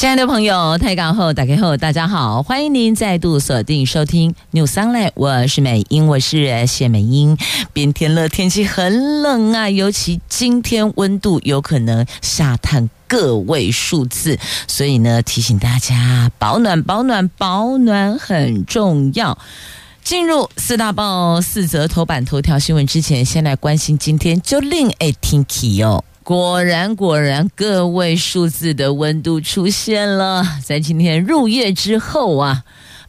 亲爱的朋友，台港后打开后，大家好，欢迎您再度锁定收听 News Online，我是美英，我是谢美英。变天了，天气很冷啊，尤其今天温度有可能下探个位数字，所以呢，提醒大家保暖、保暖、保暖很重要。进入四大报四则头版头条新闻之前，先来关心今天就令爱天气哦。果然，果然，个位数字的温度出现了。在今天入夜之后啊，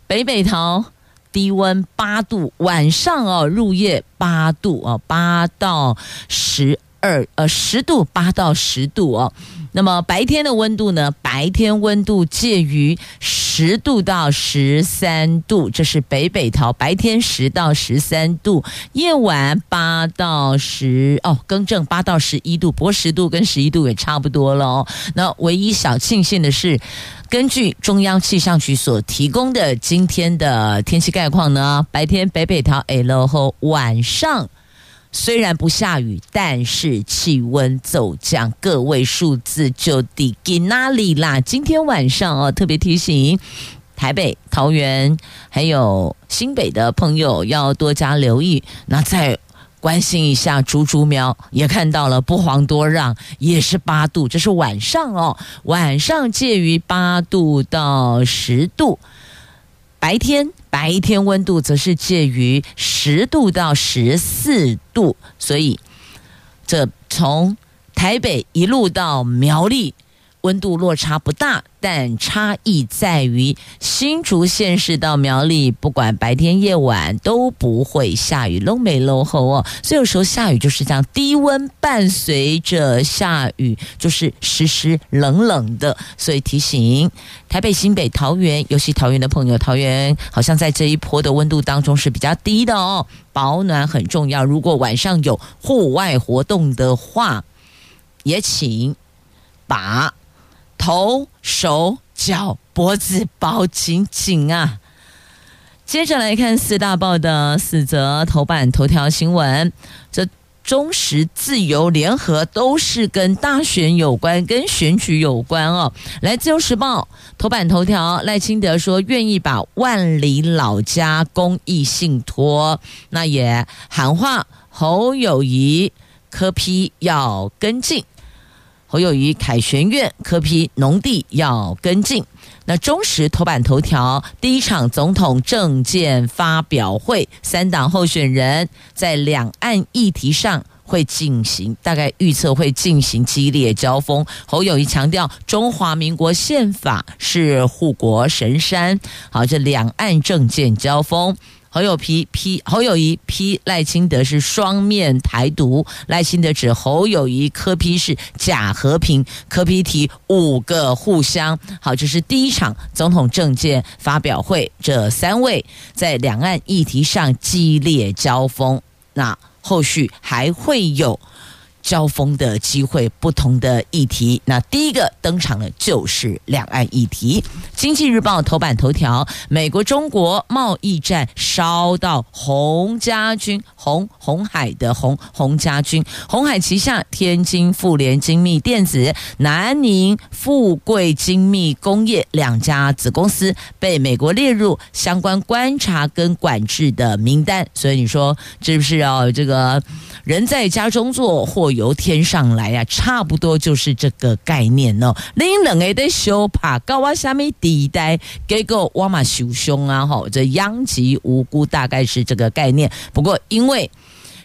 北北桃低温八度，晚上哦入夜八度哦，八到十二呃十度，八到十度哦。那么白天的温度呢？白天温度介于十度到十三度，这是北北桃白天十到十三度，夜晚八到十哦，更正八到十一度，不过十度跟十一度也差不多了哦。那唯一小庆幸的是，根据中央气象局所提供的今天的天气概况呢，白天北北桃 L 后晚上。虽然不下雨，但是气温骤降，个位数字就低给哪里啦？今天晚上哦，特别提醒台北、桃园还有新北的朋友要多加留意。那再关心一下竹竹苗，也看到了不遑多让，也是八度，这是晚上哦，晚上介于八度到十度。白天白天温度则是介于十度到十四度，所以这从台北一路到苗栗。温度落差不大，但差异在于新竹县市到苗栗，不管白天夜晚都不会下雨，拢没落后哦。所以有时候下雨就是这样，低温伴随着下雨，就是湿湿冷冷的。所以提醒台北、新北、桃园，尤其桃园的朋友，桃园好像在这一波的温度当中是比较低的哦，保暖很重要。如果晚上有户外活动的话，也请把。头、手、脚、脖子包紧紧啊！接着来看四大报的四则头版头条新闻，这中时、自由、联合都是跟大选有关，跟选举有关哦。来，自由时报头版头条，赖清德说愿意把万里老家公益信托，那也喊话侯友谊柯批要跟进。侯友宜凯旋院科批农地要跟进。那中时头版头条，第一场总统政见发表会，三党候选人在两岸议题上会进行，大概预测会进行激烈交锋。侯友宜强调，中华民国宪法是护国神山。好，这两岸政见交锋。侯友批批侯友谊批赖清德是双面台独，赖清德指侯友谊科批是假和平，科批提五个互相。好，这是第一场总统政见发表会，这三位在两岸议题上激烈交锋，那后续还会有。交锋的机会，不同的议题。那第一个登场的就是两岸议题。经济日报头版头条：美国中国贸易战烧到鸿家军，鸿鸿海的鸿鸿家军，红海旗下天津富联精密电子、南宁富贵精密工业两家子公司被美国列入相关观察跟管制的名单。所以你说是不是哦？这个人在家中坐，或由天上来呀、啊，差不多就是这个概念哦。另两个在修怕高瓦下面地带，结果我嘛受伤啊！吼，这殃及无辜，大概是这个概念。不过因为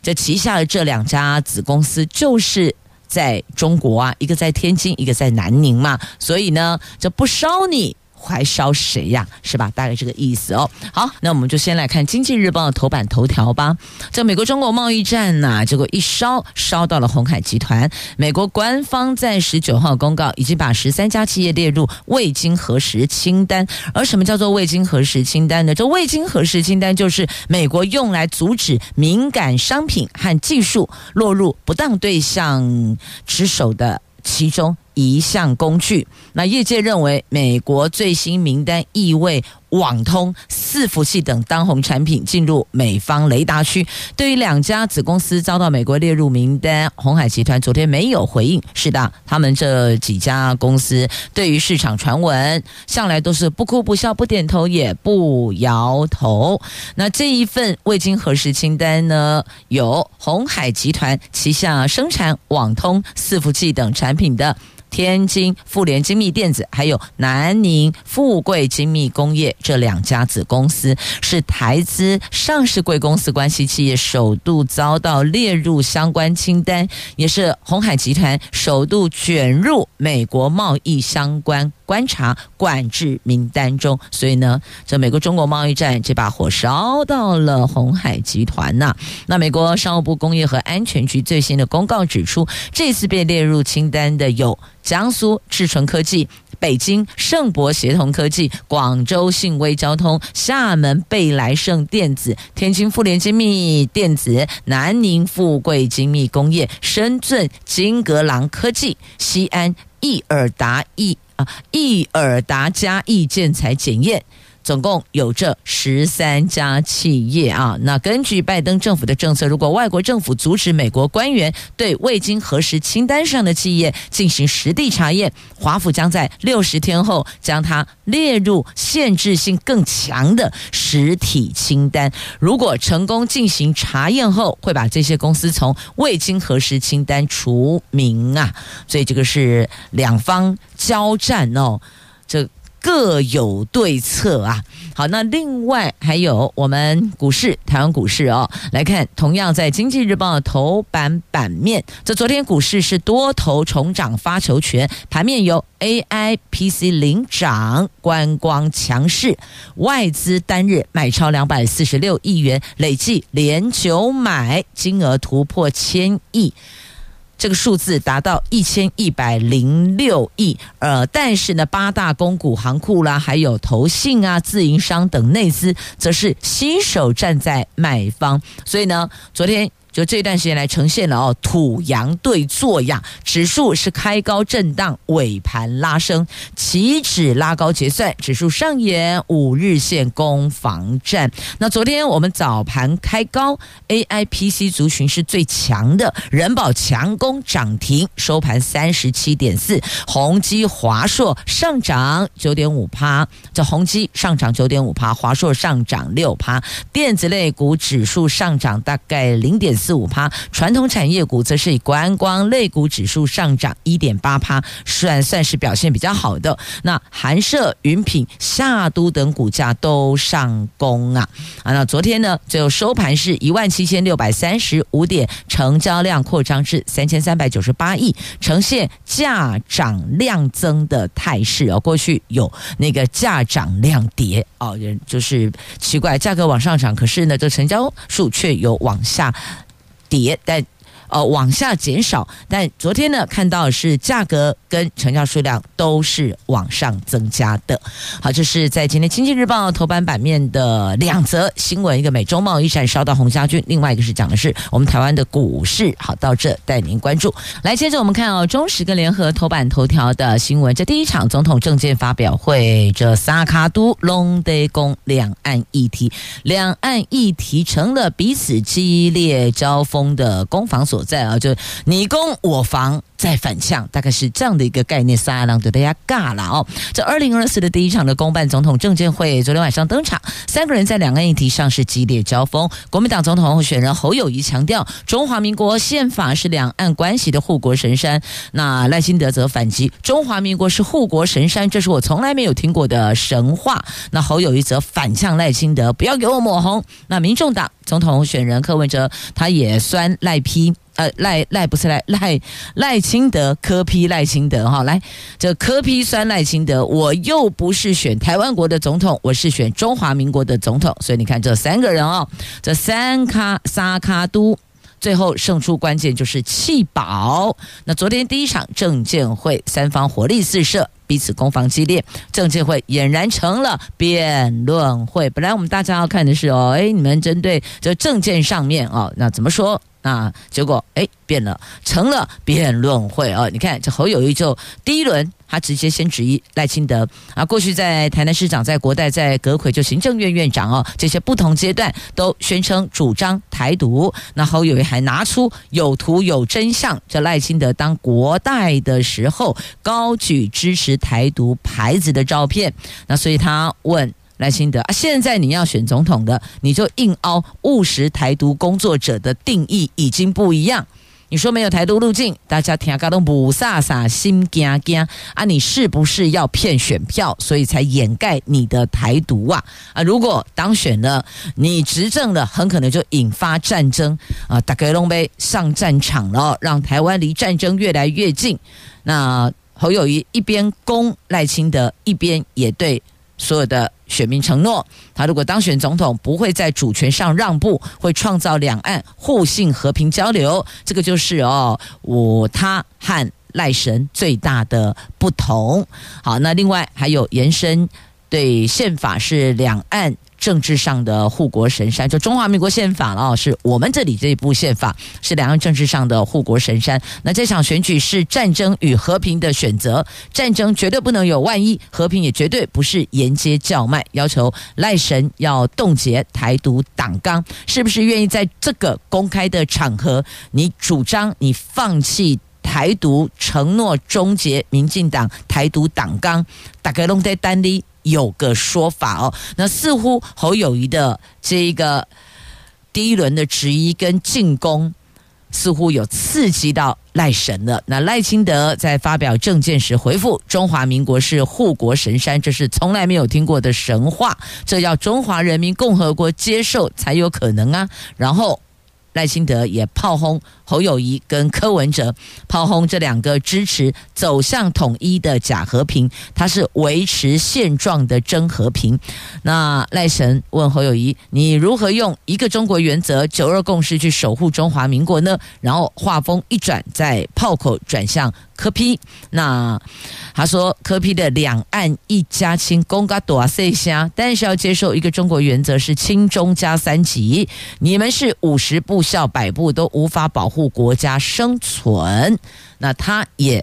这旗下的这两家子公司就是在中国啊，一个在天津，一个在南宁嘛，所以呢，这不烧你。还烧谁呀？是吧？大概这个意思哦。好，那我们就先来看《经济日报》的头版头条吧。这美国中国贸易战呐、啊，结果一烧烧到了鸿海集团。美国官方在十九号公告，已经把十三家企业列入未经核实清单。而什么叫做未经核实清单呢？这未经核实清单就是美国用来阻止敏感商品和技术落入不当对象之手的其中一项工具。那业界认为，美国最新名单意味网通、伺服器等当红产品进入美方雷达区。对于两家子公司遭到美国列入名单，鸿海集团昨天没有回应。是的，他们这几家公司对于市场传闻，向来都是不哭不笑、不点头也不摇头。那这一份未经核实清单呢，有鸿海集团旗下生产网通、伺服器等产品的。天津富联精密电子还有南宁富贵精密工业这两家子公司是台资上市贵公司关系企业，首度遭到列入相关清单，也是鸿海集团首度卷入美国贸易相关观察管制名单中。所以呢，这美国中国贸易战这把火烧到了鸿海集团呐、那美国商务部工业和安全局最新的公告指出，这次被列入清单的有。江苏智纯科技、北京盛博协同科技、广州信威交通、厦门贝莱盛电子、天津富联精密电子、南宁富贵精密工业、深圳金格朗科技、西安易尔达易啊易尔达嘉易建材检验。总共有这十三家企业啊。那根据拜登政府的政策，如果外国政府阻止美国官员对未经核实清单上的企业进行实地查验，华府将在六十天后将它列入限制性更强的实体清单。如果成功进行查验后，会把这些公司从未经核实清单除名啊。所以这个是两方交战哦，这。各有对策啊！好，那另外还有我们股市，台湾股市哦，来看，同样在《经济日报》的头版版面，这昨天股市是多头重掌发球权，盘面由 AI、PC 领涨，观光强势，外资单日买超两百四十六亿元，累计连九买，金额突破千亿。这个数字达到一千一百零六亿，呃，但是呢，八大公股行库啦，还有投信啊、自营商等内资，则是新手站在买方，所以呢，昨天。就这段时间来呈现了哦，土洋对坐呀，指数是开高震荡，尾盘拉升，起止拉高结算，指数上演五日线攻防战。那昨天我们早盘开高，AIPC 族群是最强的，人保强攻涨停，收盘三十七点四，宏基、华硕上涨九点五趴，这宏基上涨九点五趴，华硕上涨六趴，电子类股指数上涨大概零点四。五趴，传统产业股则是以观光类股指数上涨一点八趴，算算是表现比较好的。那寒舍、云品、夏都等股价都上攻啊啊！那昨天呢，最后收盘是一万七千六百三十五点，成交量扩张至三千三百九十八亿，呈现价涨量增的态势哦。过去有那个价涨量跌哦，人就是奇怪，价格往上涨，可是呢，这成交数却有往下。跌，但呃往下减少，但昨天呢看到是价格跟成交数量都是往上增加的。好，这是在今天《经济日报》头版版面的两则新闻，一个美洲贸易战烧到鸿家军，另外一个是讲的是我们台湾的股市。好，到这带您关注。来，接着我们看哦，中时跟联合头版头条的新闻，这第一场总统政见发表会，这三脚督拢在讲两岸议题，两岸议题成了彼此激烈交锋的攻防所所在啊，就你攻我防。再反呛，大概是这样的一个概念。撒浪对大家尬了哦。这二零二四的第一场的公办总统政见会，昨天晚上登场，三个人在两岸议题上是激烈交锋。国民党总统候选人侯友谊强调，中华民国宪法是两岸关系的护国神山。那赖清德则反击，中华民国是护国神山，这是我从来没有听过的神话。那侯友谊则反呛赖清德，不要给我抹红。那民众党总统候选人柯文哲，他也酸赖批。呃，赖赖不是赖赖赖清德，科批赖清德哈，来，这科批酸赖清德，我又不是选台湾国的总统，我是选中华民国的总统，所以你看这三个人哦，这三卡沙卡都。最后胜出关键就是弃保。那昨天第一场政见会，三方火力四射，彼此攻防激烈，政见会俨然成了辩论会。本来我们大家要看的是哦，哎，你们针对这政见上面哦，那怎么说？那结果哎变了，成了辩论会哦。你看这侯友谊就第一轮。他直接先质疑赖清德啊，过去在台南市长、在国代、在阁揆，就行政院院长哦，这些不同阶段都宣称主张台独。那侯友谊还拿出有图有真相，这赖清德当国代的时候高举支持台独牌子的照片。那所以他问赖清德啊，现在你要选总统的，你就硬凹务实台独工作者的定义已经不一样。你说没有台独路径，大家听个都不飒飒心惊惊啊！你是不是要骗选票，所以才掩盖你的台独啊？啊！如果当选了，你执政了，很可能就引发战争啊！大家拢要上战场了，让台湾离战争越来越近。那侯友谊一边攻赖清德，一边也对。所有的选民承诺，他如果当选总统，不会在主权上让步，会创造两岸互信和平交流。这个就是哦，我他和赖神最大的不同。好，那另外还有延伸对宪法是两岸。政治上的护国神山，就中华民国宪法了，是我们这里这一部宪法是两岸政治上的护国神山。那这场选举是战争与和平的选择，战争绝对不能有万一，和平也绝对不是沿街叫卖。要求赖神要冻结台独党纲，是不是愿意在这个公开的场合，你主张你放弃台独，承诺终结民进党台独党纲？大概拢在单里。有个说法哦，那似乎侯友谊的这一个第一轮的质疑跟进攻，似乎有刺激到赖神了。那赖清德在发表政见时回复：“中华民国是护国神山，这是从来没有听过的神话，这要中华人民共和国接受才有可能啊。”然后。赖清德也炮轰侯友谊跟柯文哲，炮轰这两个支持走向统一的假和平，他是维持现状的真和平。那赖神问侯友谊：“你如何用一个中国原则、九二共识去守护中华民国呢？”然后话锋一转，在炮口转向。柯批那他说柯批的两岸一家亲，公家多塞下，但是要接受一个中国原则是亲中加三级，你们是五十步笑百步都无法保护护国家生存。那他也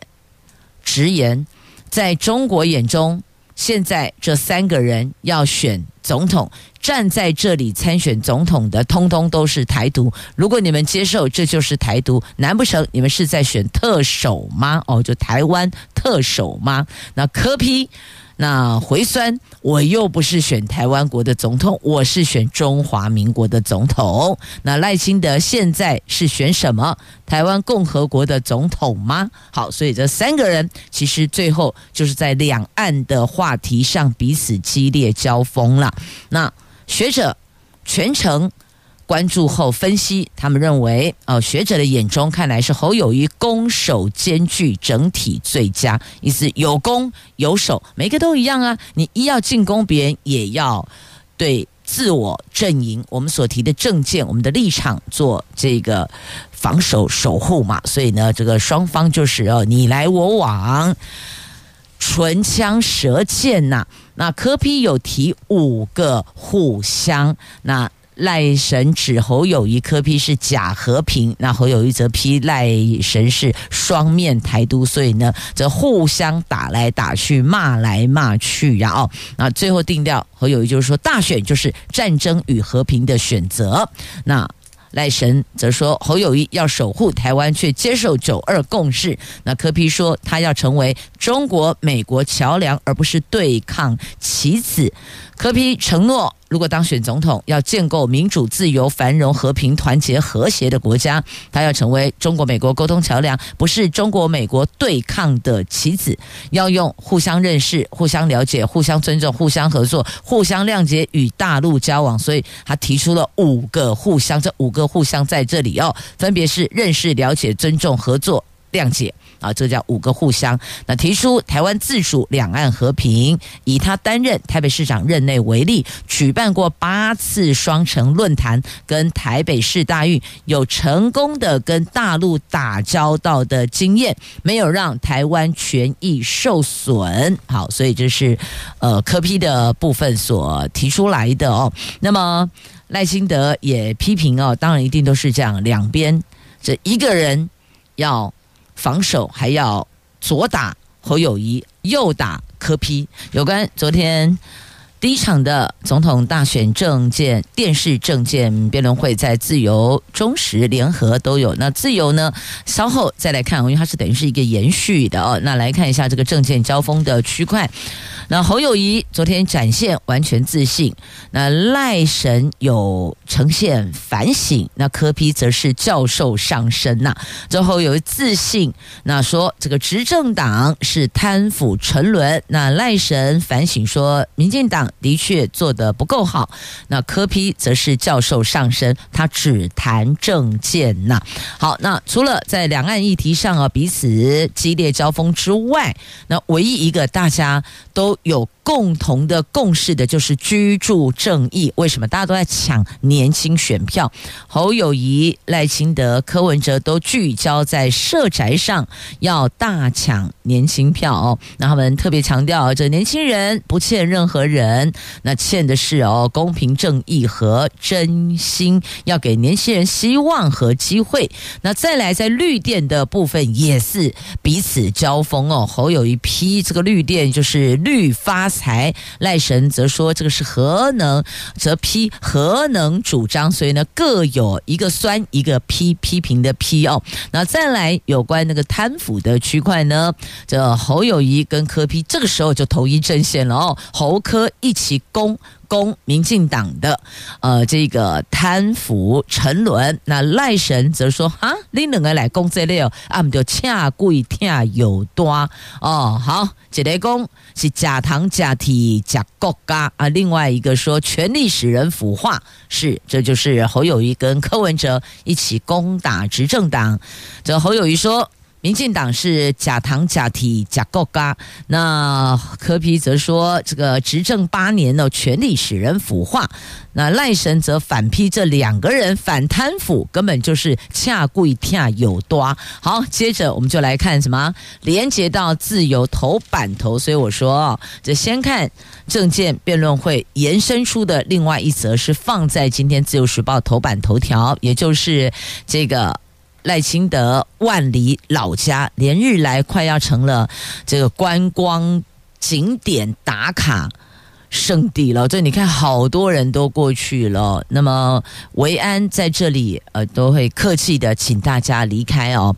直言，在中国眼中，现在这三个人要选总统。站在这里参选总统的，通通都是台独。如果你们接受，这就是台独，难不成你们是在选特首吗？哦，就台湾特首吗？那柯 P。那回酸，我又不是选台湾国的总统，我是选中华民国的总统。那赖清德现在是选什么？台湾共和国的总统吗？好，所以这三个人其实最后就是在两岸的话题上彼此激烈交锋了。那学者全程。关注后分析，他们认为，哦，学者的眼中看来是侯友谊攻守兼具，整体最佳，意思有攻有守，每个都一样啊。你一要进攻别人，也要对自我阵营我们所提的政见、我们的立场做这个防守守护嘛。所以呢，这个双方就是哦，你来我往，唇枪舌剑呐。那柯 P 有提五个互相那。赖神指侯友谊柯批是假和平，那侯友谊则批赖神是双面台独，所以呢，则互相打来打去，骂来骂去，然后那最后定调，侯友谊就是说，大选就是战争与和平的选择。那赖神则说，侯友谊要守护台湾，却接受九二共识。那柯批说，他要成为中国美国桥梁，而不是对抗棋子。柯批承诺。如果当选总统，要建构民主、自由、繁荣、和平、团结、和谐的国家，他要成为中国美国沟通桥梁，不是中国美国对抗的棋子，要用互相认识、互相了解、互相尊重、互相合作、互相谅解与大陆交往。所以他提出了五个互相，这五个互相在这里哦，分别是认识、了解、尊重、合作、谅解。啊，这叫五个互相。那提出台湾自主、两岸和平，以他担任台北市长任内为例，举办过八次双城论坛，跟台北市大运有成功的跟大陆打交道的经验，没有让台湾权益受损。好，所以这是呃柯 P 的部分所提出来的哦。那么赖清德也批评哦，当然一定都是这样，两边这一个人要。防守还要左打侯友谊，右打柯批。有关昨天第一场的总统大选政见电视政见辩论会，在自由、中时联合都有。那自由呢，稍后再来看，因为它是等于是一个延续的哦。那来看一下这个政见交锋的区块。那侯友谊昨天展现完全自信，那赖神有呈现反省，那柯批则是教授上身呐。最后有自信，那说这个执政党是贪腐沉沦，那赖神反省说民进党的确做得不够好，那柯批则是教授上身，他只谈政见呐。好，那除了在两岸议题上啊彼此激烈交锋之外，那唯一一个大家都。有共同的共识的就是居住正义。为什么大家都在抢年轻选票？侯友谊、赖清德、柯文哲都聚焦在社宅上，要大抢年轻票哦。那他们特别强调，这年轻人不欠任何人，那欠的是哦公平正义和真心，要给年轻人希望和机会。那再来在绿电的部分也是彼此交锋哦。侯友谊批这个绿电就是绿。发才，赖神则说这个是核能，则批核能主张，所以呢各有一个酸一个批批评的批哦。那再来有关那个贪腐的区块呢，这侯友谊跟柯批这个时候就统一阵线了哦，侯柯一起攻。攻民进党的呃这个贪腐沉沦，那赖神则说啊，你两个来攻这里哦，啊，不就恰贵听有多哦。好，一个攻是假糖假体假国家啊，另外一个说权力使人腐化，是这就是侯友谊跟柯文哲一起攻打执政党。这侯友谊说。民进党是假糖假体假国家，那柯皮则说这个执政八年呢，权力使人腐化。那赖神则反批这两个人反贪腐，根本就是恰贵听有多。好，接着我们就来看什么连接到自由头版头，所以我说这先看政见辩论会延伸出的另外一则，是放在今天自由时报头版头条，也就是这个。赖清德万里老家，连日来快要成了这个观光景点打卡圣地了。这你看，好多人都过去了。那么维安在这里，呃，都会客气的请大家离开哦。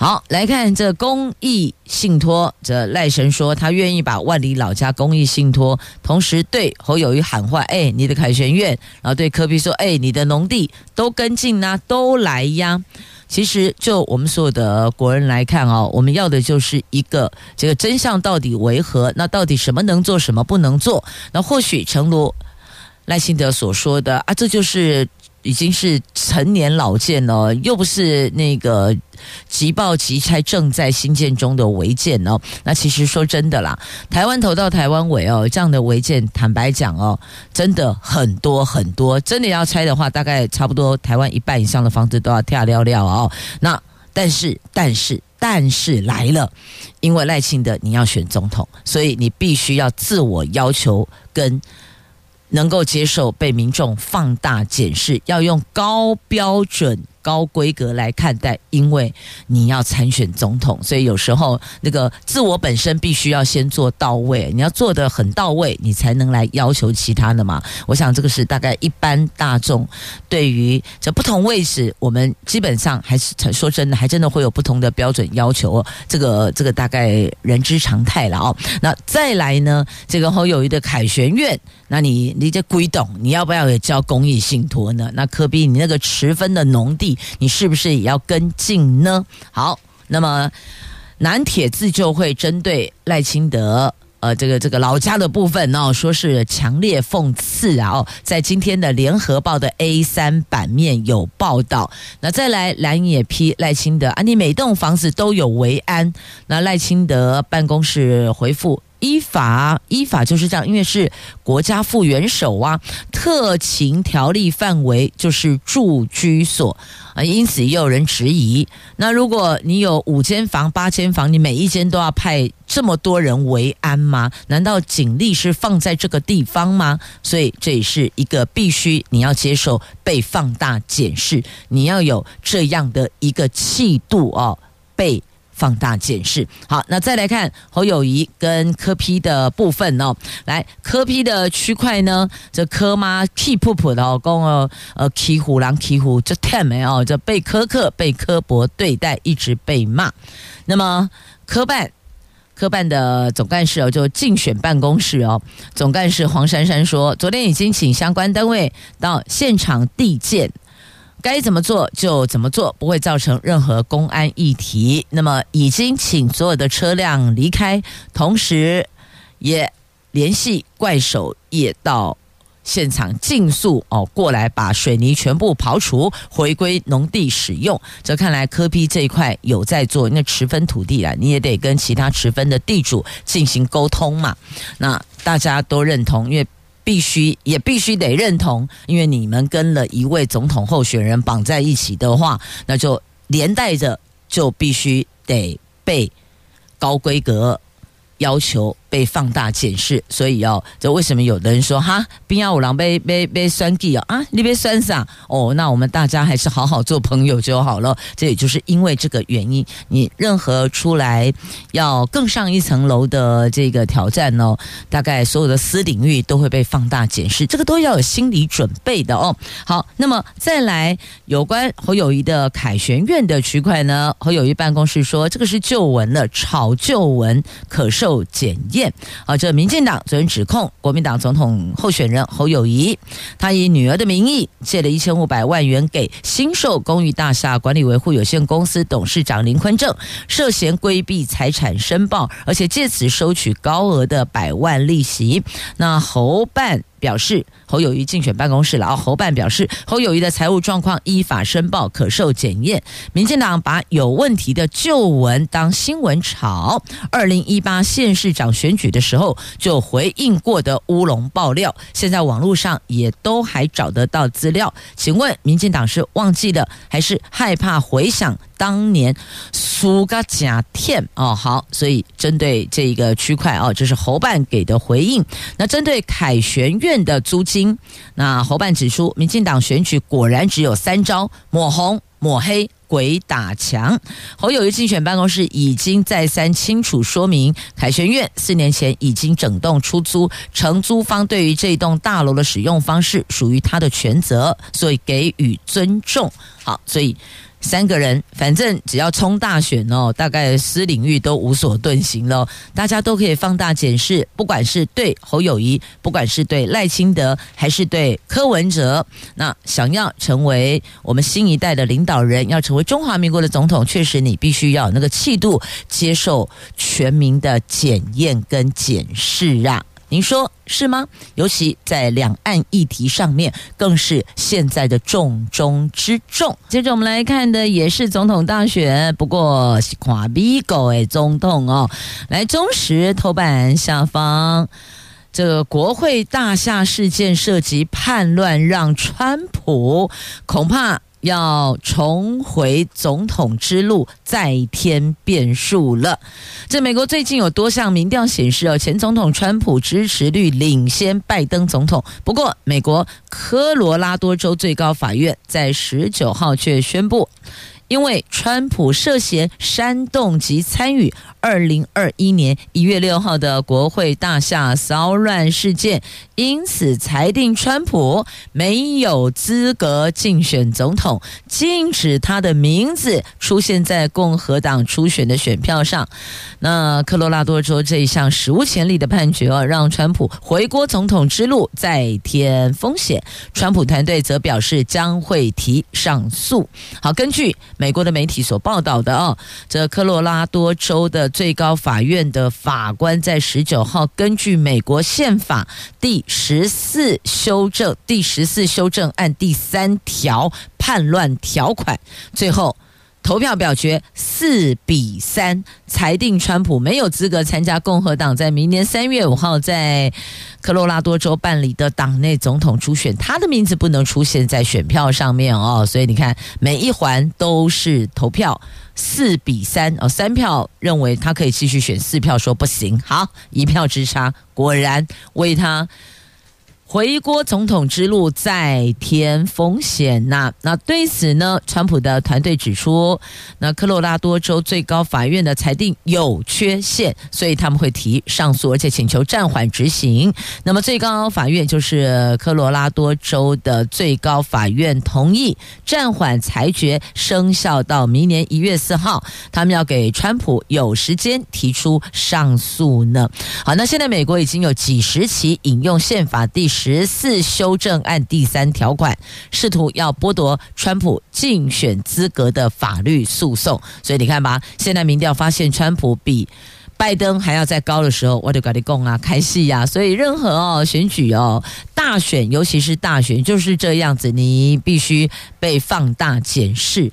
好，来看这公益信托，这赖神说他愿意把万里老家公益信托，同时对侯友谊喊话：哎，你的凯旋苑，然后对柯比说：哎，你的农地都跟进呐，都来呀。其实就我们所有的国人来看哦，我们要的就是一个这个真相到底为何？那到底什么能做，什么不能做？那或许诚如赖清德所说的啊，这就是。已经是陈年老建了，又不是那个即报即拆正在新建中的违建哦。那其实说真的啦，台湾头到台湾尾哦，这样的违建，坦白讲哦，真的很多很多。真的要拆的话，大概差不多台湾一半以上的房子都要跳掉掉哦。那但是但是但是来了，因为赖清德你要选总统，所以你必须要自我要求跟。能够接受被民众放大检视，要用高标准、高规格来看待，因为你要参选总统，所以有时候那个自我本身必须要先做到位，你要做的很到位，你才能来要求其他的嘛。我想这个是大概一般大众对于这不同位置，我们基本上还是说真的，还真的会有不同的标准要求。这个这个大概人之常态了哦。那再来呢，这个侯友谊的凯旋苑，那你你这归董，你要不要也交公益信托呢？那科比你那个持分的农地，你是不是也要跟进呢？好，那么南铁自救会针对赖清德。呃，这个这个老家的部分哦，说是强烈讽刺啊！哦，在今天的联合报的 A 三版面有报道。那再来，蓝营也批赖清德啊，你每栋房子都有维安。那赖清德办公室回复。依法，依法就是这样，因为是国家副元首啊，特勤条例范围就是住居所啊，因此也有人质疑，那如果你有五间房、八间房，你每一间都要派这么多人维安吗？难道警力是放在这个地方吗？所以这也是一个必须你要接受被放大检视，你要有这样的一个气度哦，被。放大检视，好，那再来看侯友宜跟柯 P 的部分哦。来，柯 P 的区块呢，这柯妈 keep 普的哦，公哦，呃，骑虎狼骑虎这太没哦，这被苛刻、被刻薄对待，一直被骂。那么科办，科办的总干事哦，就竞选办公室哦，总干事黄珊珊说，昨天已经请相关单位到现场递件。该怎么做就怎么做，不会造成任何公安议题。那么已经请所有的车辆离开，同时也联系怪手也到现场尽速哦过来把水泥全部刨除，回归农地使用。这看来柯 P 这一块有在做，那持分土地啊，你也得跟其他持分的地主进行沟通嘛。那大家都认同，因为。必须也必须得认同，因为你们跟了一位总统候选人绑在一起的话，那就连带着就必须得被高规格要求。被放大检视，所以哦，这为什么有的人说哈，冰幺五郎被被被酸计哦啊，你被酸啥哦？那我们大家还是好好做朋友就好了。这也就是因为这个原因，你任何出来要更上一层楼的这个挑战哦，大概所有的私领域都会被放大检视，这个都要有心理准备的哦。好，那么再来有关侯友谊的凯旋苑的区块呢，侯友谊办公室说这个是旧闻了，炒旧闻可受检验。啊，这民进党昨天指控国民党总统候选人侯友谊，他以女儿的名义借了一千五百万元给新寿公寓大厦管理维护有限公司董事长林坤正，涉嫌规避财产申报，而且借此收取高额的百万利息。那侯办。表示侯友谊竞选办公室了啊，侯办表示侯友谊的财务状况依法申报，可受检验。民进党把有问题的旧闻当新闻炒，二零一八县市长选举的时候就回应过的乌龙爆料，现在网络上也都还找得到资料。请问民进党是忘记了，还是害怕回想？当年苏嘎假天哦，好，所以针对这一个区块哦，这是侯办给的回应。那针对凯旋苑的租金，那侯办指出，民进党选举果然只有三招：抹红、抹黑、鬼打墙。侯友宜竞选办公室已经再三清楚说明，凯旋苑四年前已经整栋出租，承租方对于这栋大楼的使用方式属于他的权责，所以给予尊重。好，所以。三个人，反正只要冲大选哦，大概私领域都无所遁形了。大家都可以放大检视，不管是对侯友谊，不管是对赖清德，还是对柯文哲，那想要成为我们新一代的领导人，要成为中华民国的总统，确实你必须要有那个气度，接受全民的检验跟检视啊。您说是吗？尤其在两岸议题上面，更是现在的重中之重。接着我们来看的也是总统大选，不过是跨米狗诶，总统哦，来中时头版下方，这个国会大厦事件涉及叛乱，让川普恐怕要重回总统之路再添变数了。这美国最近有多项民调显示，哦，前总统川普支持率领先拜登总统。不过，美国科罗拉多州最高法院在十九号却宣布，因为川普涉嫌煽动及参与二零二一年一月六号的国会大厦骚乱事件，因此裁定川普没有资格竞选总统，禁止他的名字出现在共和党初选的选票上。那科罗拉多州这一项史无前例的判决哦，让川普回国总统之路再添风险。川普团队则表示将会提上诉。好，根据。美国的媒体所报道的啊，这科罗拉多州的最高法院的法官在十九号根据美国宪法第十四修正第十四修正案第三条叛乱条款，最后。投票表决四比三，裁定川普没有资格参加共和党在明年三月五号在科罗拉多州办理的党内总统初选，他的名字不能出现在选票上面哦。所以你看，每一环都是投票四比三哦，三票认为他可以继续选，四票说不行。好，一票之差，果然为他。回国总统之路再添风险呐、那对此呢，川普的团队指出，那科罗拉多州最高法院的裁定有缺陷，所以他们会提上诉，而且请求暂缓执行。那么最高法院就是科罗拉多州的最高法院同意暂缓裁决生效到明年一月四号，他们要给川普有时间提出上诉呢。好，那现在美国已经有几十起引用宪法第十十四修正案第三条款，试图要剥夺川普竞选资格的法律诉讼。所以你看吧，现在民调发现川普比拜登还要再高的时候，我就跟你讲啊，开戏呀。所以任何哦选举哦大选，尤其是大选就是这样子，你必须被放大检视。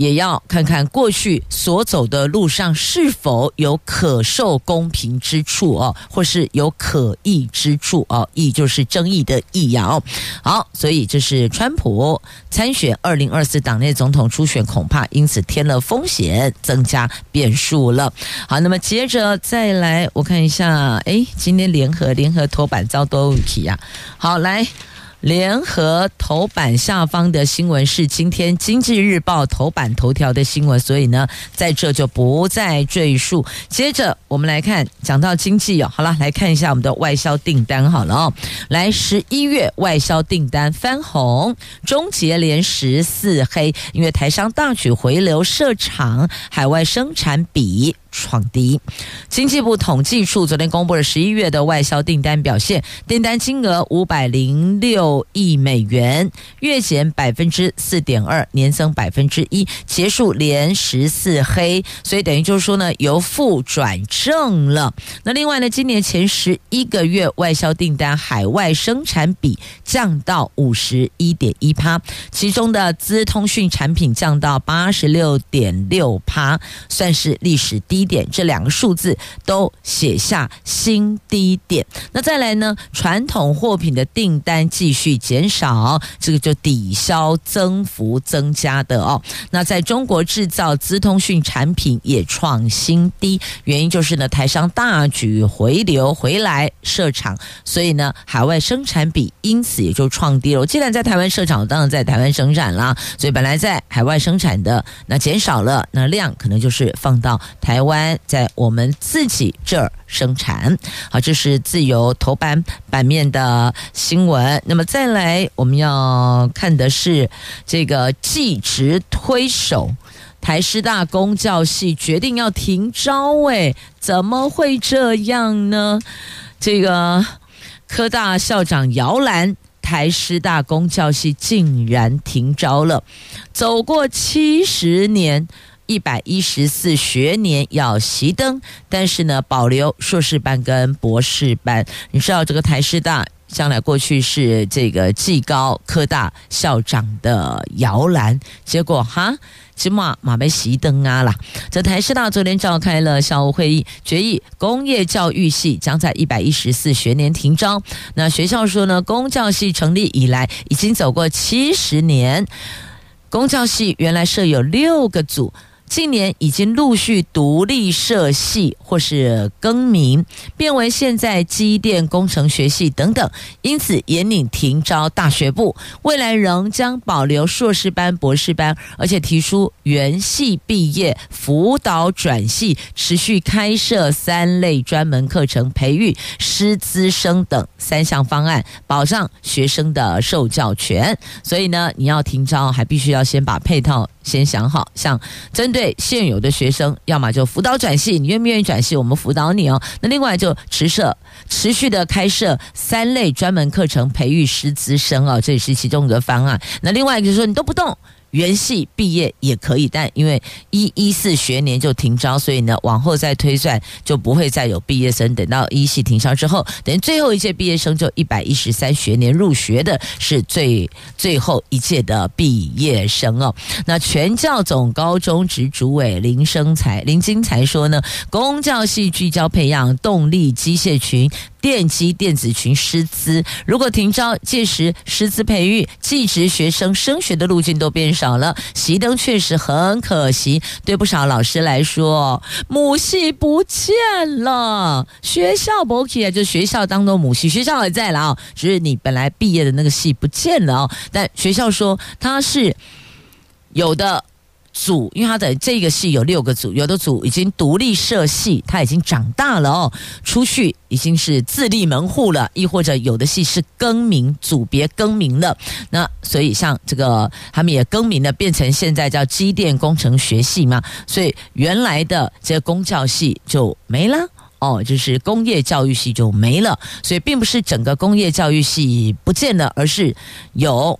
也要看看过去所走的路上是否有可受公平之处哦，或是有可议之处哦，议就是争议的议呀。好，所以这是川普参选二零二四党内总统初选，恐怕因此添了风险，增加变数了。好，那么接着再来，我看一下，哎，今天联合联合头版遭多问题呀。好，来。联合头版下方的新闻是今天《经济日报》头版头条的新闻，所以呢，在这就不再赘述。接着我们来看，讲到经济哦，好了，来看一下我们的外销订单好了哦。来，十一月外销订单翻红，终结连十四黑，因为台商大举回流设厂，海外生产比。创低。经济部统计处昨天公布了十一月的外销订单表现，订单金额五百零六亿美元，月减百分之四点二，年增百分之一，结束连十四黑，所以等于就是说呢，由负转正了。那另外呢，今年前十一个月外销订单海外生产比降到五十一点一趴，其中的资通讯产品降到八十六点六趴，算是历史低。低点，这两个数字都写下新低点。那再来呢？传统货品的订单继续减少，这个就抵消增幅增加的哦。那在中国制造资通讯产品也创新低，原因就是呢，台商大举回流回来设厂，所以呢，海外生产比因此也就创低了。既然在台湾设厂，当然在台湾生产啦，所以本来在海外生产的那减少了，那量可能就是放到台湾。湾在我们自己这儿生产，好，这是自由头版版面的新闻。那么再来，我们要看的是这个继职推手，台师大公教系决定要停招，哎，怎么会这样呢？这个科大校长摇篮，台师大公教系竟然停招了，走过七十年。一百一十四学年要熄灯，但是呢，保留硕士班跟博士班。你知道这个台师大将来过去是这个技高科大校长的摇篮，结果哈，起码马被熄灯啊啦。这台师大昨天召开了校务会议，决议工业教育系将在一百一十四学年停招。那学校说呢，公教系成立以来已经走过七十年。公教系原来设有六个组。近年已经陆续独立设系或是更名，变为现在机电工程学系等等，因此严领停招大学部。未来仍将保留硕士班、博士班，而且提出原系毕业辅导转系，持续开设三类专门课程，培育师资生等三项方案，保障学生的受教权。所以呢，你要停招，还必须要先把配套。先想好，像针对现有的学生，要么就辅导转系，你愿不愿意转系，我们辅导你哦。那另外就持设持续的开设三类专门课程，培育师资生哦，这也是其中一个方案。那另外一个就是说，你都不动。原系毕业也可以，但因为一一四学年就停招，所以呢，往后再推算就不会再有毕业生。等到一系停招之后，等最后一届毕业生就一百一十三学年入学的是最最后一届的毕业生哦。那全教总高中职主委林生才林金才说呢，公教系聚焦培养动力机械群。电机电子群师资，如果停招，届时师资培育、技职学生升学的路径都变少了，熄灯确实很可惜。对不少老师来说，母系不见了，学校不 OK 啊，就学校当做母系，学校还在了啊，只是你本来毕业的那个系不见了啊。但学校说他是有的。组，因为他的这个系有六个组，有的组已经独立设系，他已经长大了哦，出去已经是自立门户了，亦或者有的系是更名组别更名了，那所以像这个他们也更名了，变成现在叫机电工程学系嘛，所以原来的这个公教系就没了哦，就是工业教育系就没了，所以并不是整个工业教育系不见了，而是有。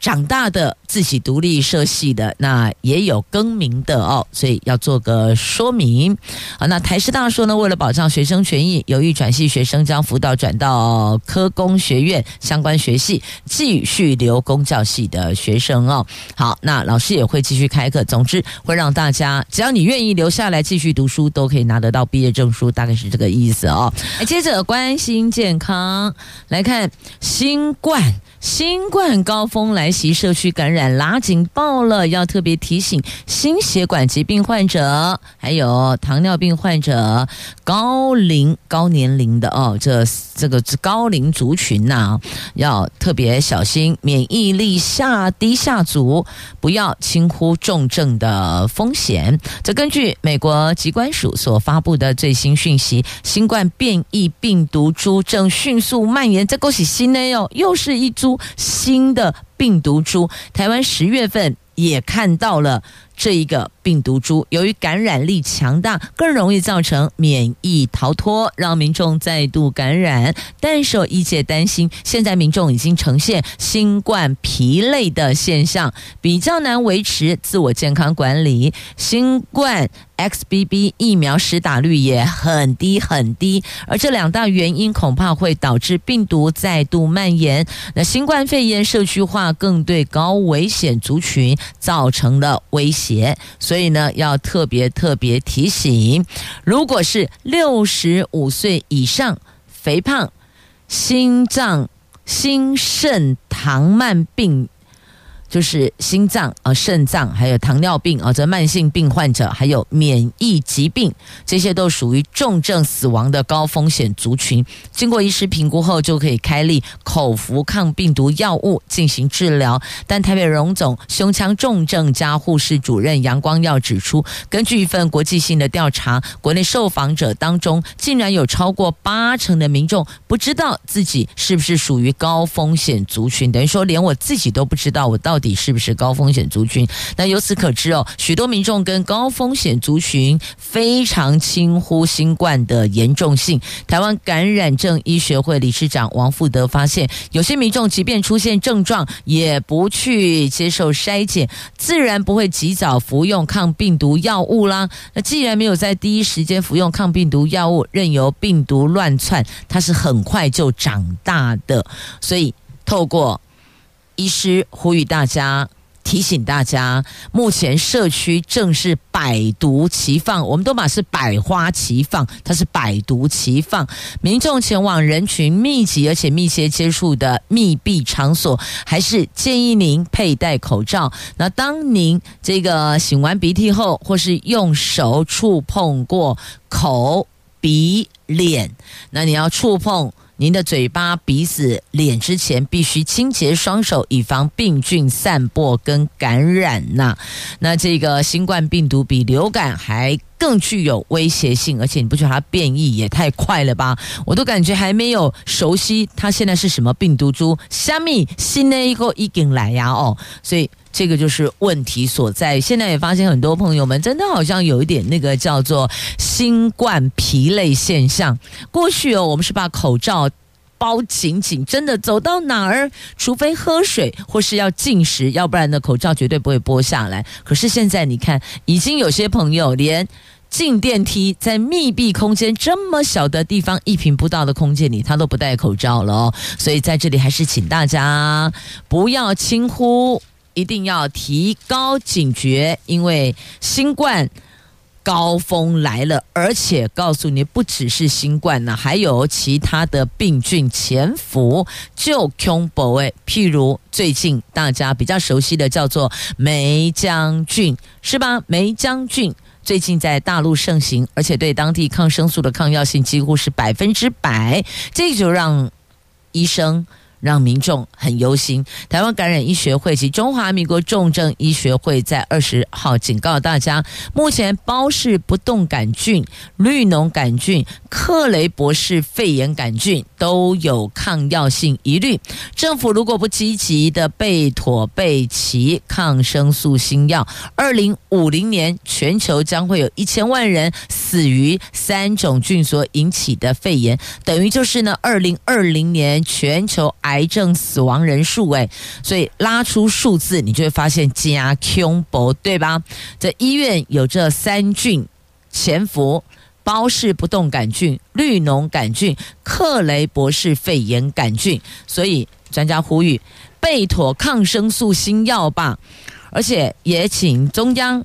长大的自己独立设系的，那也有更名的哦，所以要做个说明。好，那台师大说呢，为了保障学生权益，有意转系学生将辅导转到科工学院相关学系，继续留公教系的学生哦。好，那老师也会继续开课，总之会让大家只要你愿意留下来继续读书，都可以拿得到毕业证书，大概是这个意思哦。接着关心健康，来看新冠。新冠高峰来袭，社区感染拉警报了，要特别提醒心血管疾病患者，还有糖尿病患者、高龄高年龄的哦，这这个高龄族群呐、要特别小心，免疫力下低下足，不要轻忽重症的风险。这根据美国疾管署所发布的最新讯息，新冠变异病毒株正迅速蔓延，这恭喜新的哟，又是一株。新的病毒株，台湾十月份也看到了。这一个病毒株由于感染力强大，更容易造成免疫逃脱，让民众再度感染。但是有医界担心，现在民众已经呈现新冠疲累的现象，比较难维持自我健康管理。新冠 XBB 疫苗施打率也很低很低，而这两大原因恐怕会导致病毒再度蔓延。那新冠肺炎社区化更对高危险族群造成了威胁。所以所以呢，要特别特别提醒，如果是六十五岁以上、肥胖、心脏、心肾、糖慢病。就是心脏啊、肾脏，还有糖尿病啊，这慢性病患者，还有免疫疾病，这些都属于重症死亡的高风险族群。经过医师评估后，就可以开立口服抗病毒药物进行治疗。但台北荣总胸腔重症加护室主任杨光耀指出，根据一份国际性的调查，国内受访者当中，竟然有超过八成的民众不知道自己是不是属于高风险族群，等于说连我自己都不知道我到底。你是不是高风险族群？那由此可知哦，许多民众跟高风险族群非常轻忽新冠的严重性。台湾感染症医学会理事长王富德发现，有些民众即便出现症状，也不去接受筛检，自然不会及早服用抗病毒药物啦。那既然没有在第一时间服用抗病毒药物，任由病毒乱窜，它是很快就长大的。所以透过医师呼吁大家提醒大家，目前社区正是百毒齐放，我们都把是百花齐放，它是百毒齐放。民众前往人群密集而且密切接触的密闭场所，还是建议您佩戴口罩。那当您这个擤完鼻涕后，或是用手触碰过口、鼻、脸，那你要触碰。您的嘴巴、鼻子、脸之前必须清洁双手，以防病菌散播跟感染呐。那这个新冠病毒比流感还更具有威胁性，而且你不觉得它变异也太快了吧？我都感觉还没有熟悉它现在是什么病毒株，虾米新的一个已经来呀哦，所以。这个就是问题所在。现在也发现很多朋友们真的好像有一点那个叫做新冠疲累现象。过去哦，我们是把口罩包紧紧，真的走到哪儿，除非喝水或是要进食，要不然呢，口罩绝对不会剥下来。可是现在你看，已经有些朋友连进电梯，在密闭空间这么小的地方，一平不到的空间里，他都不戴口罩了哦。所以在这里还是请大家不要轻忽。一定要提高警觉，因为新冠高峰来了，而且告诉你，不只是新冠呢，还有其他的病菌潜伏，就恐怖诶。譬如最近大家比较熟悉的叫做梅将军，是吧？梅将军最近在大陆盛行，而且对当地抗生素的抗药性几乎是百分之百，这就让医生。让民众很忧心。台湾感染医学会及中华民国重症医学会在二十号警告大家，目前包氏不动杆菌、绿脓杆菌、克雷伯氏肺炎杆菌都有抗药性疑虑。政府如果不积极的备妥备齐抗生素新药，二零五零年全球将会有一千万人死于三种菌所引起的肺炎，等于就是呢，二零二零年全球。癌癌症死亡人数，哎，所以拉出数字，你就会发现加恐怖，对吧？在医院有这三菌潜伏：包氏不动杆菌、绿脓杆菌、克雷伯氏肺炎杆菌。所以专家呼吁备妥抗生素新药吧，而且也请中央。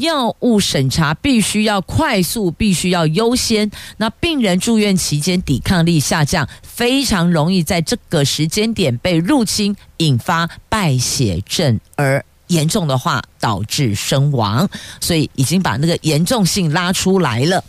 药物审查必须要快速，必须要优先。那病人住院期间抵抗力下降，非常容易在这个时间点被入侵，引发败血症，而严重的话导致身亡。所以已经把那个严重性拉出来了。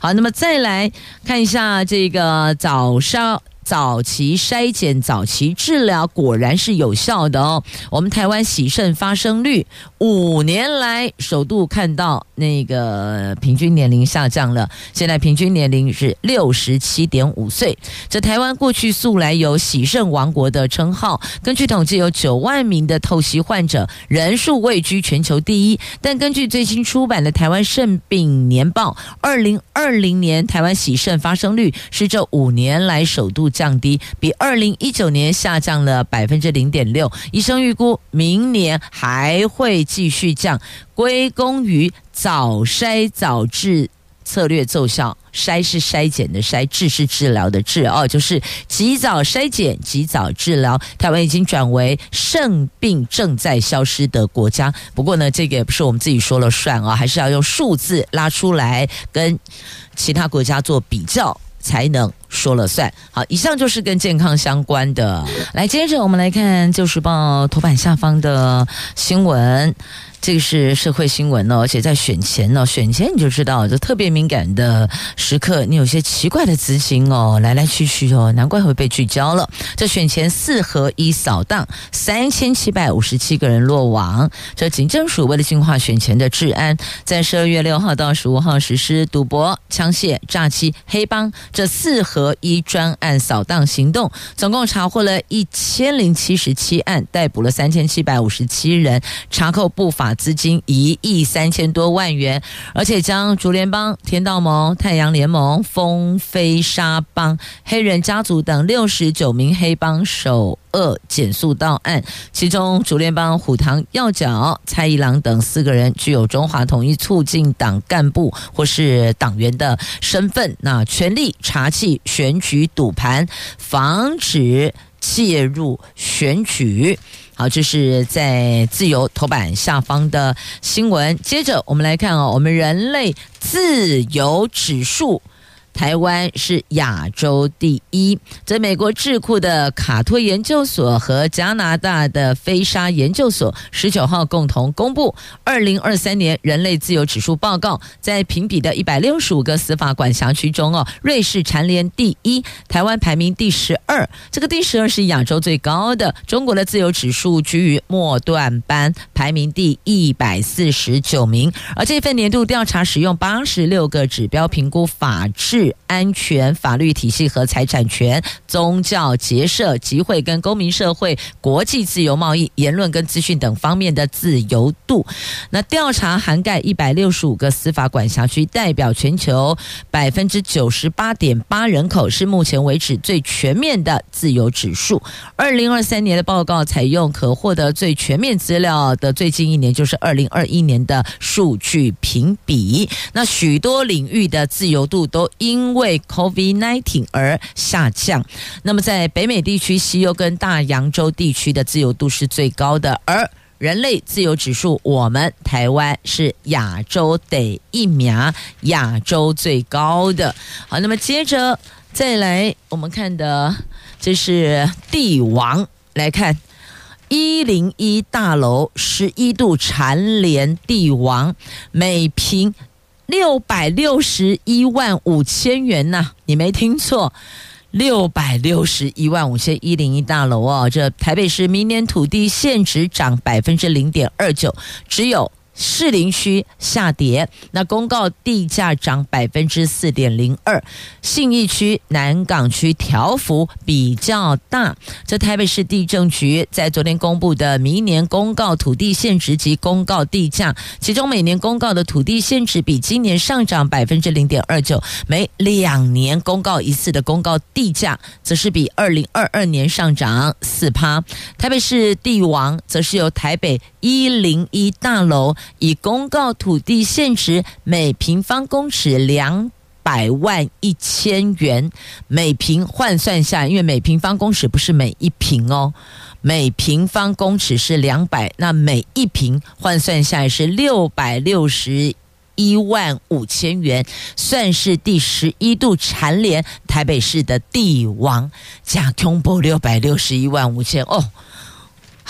好，那么再来看一下这个早上。早期筛检、早期治疗果然是有效的哦。我们台湾洗肾发生率五年来首度看到那个平均年龄下降了，现在平均年龄是六十七点五岁。这台湾过去素来有洗肾王国的称号，根据统计有九万名的透析患者，人数位居全球第一。但根据最新出版的《台湾肾病年报》，二零二零年台湾洗肾发生率是这五年来首度。降低，比二零一九年下降了百分之零点六。医生预估明年还会继续降，归功于早筛早治策略奏效。筛是筛检的筛，治是治疗的治哦，就是及早筛检、及早治疗。台湾已经转为肾病正在消失的国家。不过呢，这个也不是我们自己说了算啊，还是要用数字拉出来跟其他国家做比较。才能说了算。好，以上就是跟健康相关的。来，接着我们来看《旧时报》头版下方的新闻。这个是社会新闻哦，而且在选前呢，选前你就知道，就特别敏感的时刻，你有些奇怪的资金哦，来来去去哦，难怪会被聚焦了。这选前四合一扫荡，三千七百五十七个人落网。这警政署为了净化选前的治安，在十二月六号到十五号实施赌博、枪械、诈欺、黑帮这四合一专案扫荡行动，总共查获了一千零七十七案，逮捕了三千七百五十七人，查扣不法。资金一亿三千多万元，而且将竹联帮、天道盟、太阳联盟、风飞沙帮、黑人家族等六十九名黑帮首恶减速到案，其中竹联帮虎堂要角蔡一郎等四个人具有中华统一促进党干部或是党员的身份，那全力查缉选举赌盘，防止介入选举。好，这是在自由头版下方的新闻。接着我们来看哦，我们人类自由指数。台湾是亚洲第一。在美国智库的卡托研究所和加拿大的飞沙研究所十九号共同公布二零二三年人类自由指数报告，在评比的一百六十五个司法管辖区中，哦，瑞士蝉联第一，台湾排名第十二。这个第十二是亚洲最高的。中国的自由指数居于末段班，排名第一百四十九名。而这份年度调查使用八十六个指标评估法治。安全、法律体系和财产权、宗教结社、集会跟公民社会、国际自由贸易、言论跟资讯等方面的自由度。那调查涵盖一百六十五个司法管辖区，代表全球百分之九十八点八人口，是目前为止最全面的自由指数。二零二三年的报告采用可获得最全面资料的最近一年，就是二零二一年的数据评比。那许多领域的自由度都一因为 COVID-19 而下降，那么在北美地区、西欧跟大洋洲地区的自由度是最高的，而人类自由指数，我们台湾是亚洲第一名，亚洲最高的。好，那么接着再来，我们看的这是帝王，来看一零一大楼十一度蝉联帝王，每平。六百六十一万五千元呐、啊，你没听错，六百六十一万五千一零一大楼哦，这台北市明年土地现值涨百分之零点二九，只有。士林区下跌，那公告地价涨百分之四点零二。信义区、南港区调幅比较大。这台北市地政局在昨天公布的明年公告土地现值及公告地价，其中每年公告的土地现值比今年上涨百分之零点二九，每两年公告一次的公告地价，则是比二零二二年上涨四趴。台北市地王则是由台北一零一大楼。以公告土地现值每平方公尺两百万一千元，每平换算下，因为每平方公尺不是每一平哦，每平方公尺是两百，那每一平换算下来是六百六十一万五千元，算是第十一度蝉联台北市的帝王，加恐怖六百六十一万五千哦。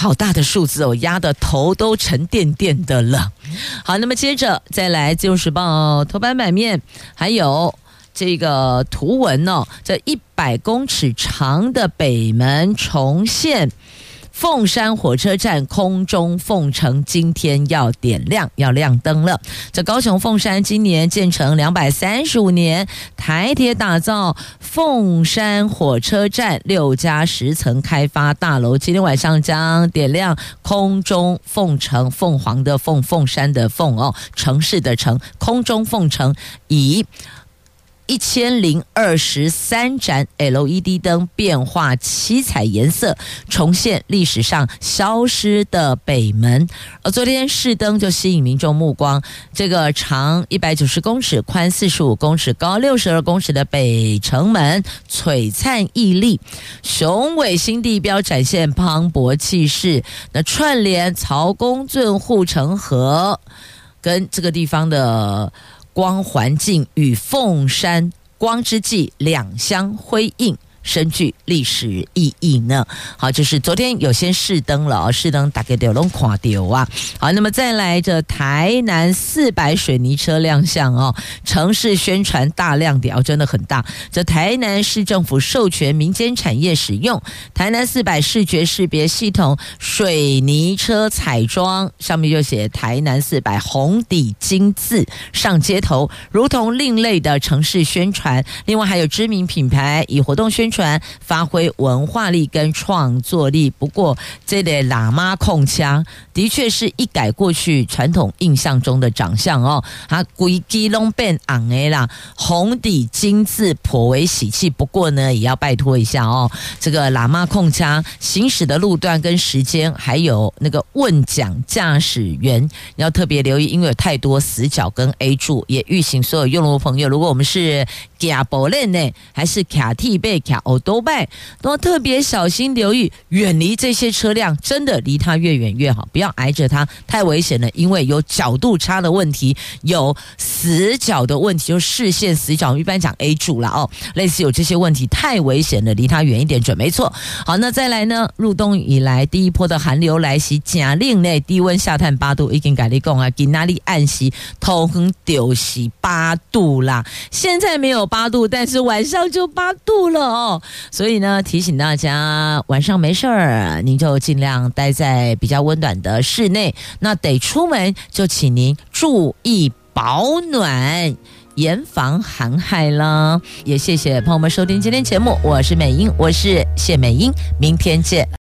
好大的数字哦，压得头都沉甸甸的了。好，那么接着再来《自由时报》头版版面，还有这个图文哦，这一百公尺长的北门重现。凤山火车站空中凤城今天要点亮，要亮灯了。这高雄凤山今年建成两百三十五年，台铁打造凤山火车站六家十层开发大楼，今天晚上将点亮空中凤城，凤凰的凤，凤山的凤哦，城市的城，空中凤城以。一千零二十三盏 LED 灯，变化七彩颜色，重现历史上消失的北门。而昨天试灯就吸引民众目光，这个长一百九十公尺、宽四十五公尺、高六十二公尺的北城门璀璨屹立，雄伟新地标展现磅礴气势。那串联曹公圳护城河，跟这个地方的。光环境与凤山光之际两相辉映。深具历史意义呢。好，就是昨天有先试灯了啊，试灯大概都拢垮掉啊。好，那么再来这台南四百水泥车亮相哦，城市宣传大亮点哦，真的很大。这台南市政府授权民间产业使用台南四百视觉识别系统水泥车彩装，上面就写台南四百红底金字上街头，如同另类的城市宣传。另外还有知名品牌以活动宣传。发挥文化力跟创作力，不过这类喇嘛控枪的确是一改过去传统印象中的长相哦，它规基隆变昂哎啦，红底金字颇为喜气。不过呢，也要拜托一下哦，这个喇嘛控枪行驶的路段跟时间，还有那个问讲驾驶员要特别留意，因为有太多死角跟 A 柱，也预请所有用路朋友，如果我们是卡博链呢，还是卡 T 贝卡。呀、欧兜拜，都特别小心留意，远离这些车辆，真的离它越远越好，不要挨着它，太危险了。因为有角度差的问题，有死角的问题，就视线死角，我们一般讲 A 柱了哦，类似有这些问题，太危险了，离它远一点准没错。好，那再来呢？入冬以来第一波的寒流来袭，假令内低温下探八度，已经改立共啊，给那里暗袭，通丢西八度啦。现在没有八度，但是晚上就八度了哦。所以呢，提醒大家晚上没事儿，您就尽量待在比较温暖的室内。那得出门，就请您注意保暖，严防寒害了。也谢谢朋友们收听今天节目，我是美英，我是谢美英，明天见。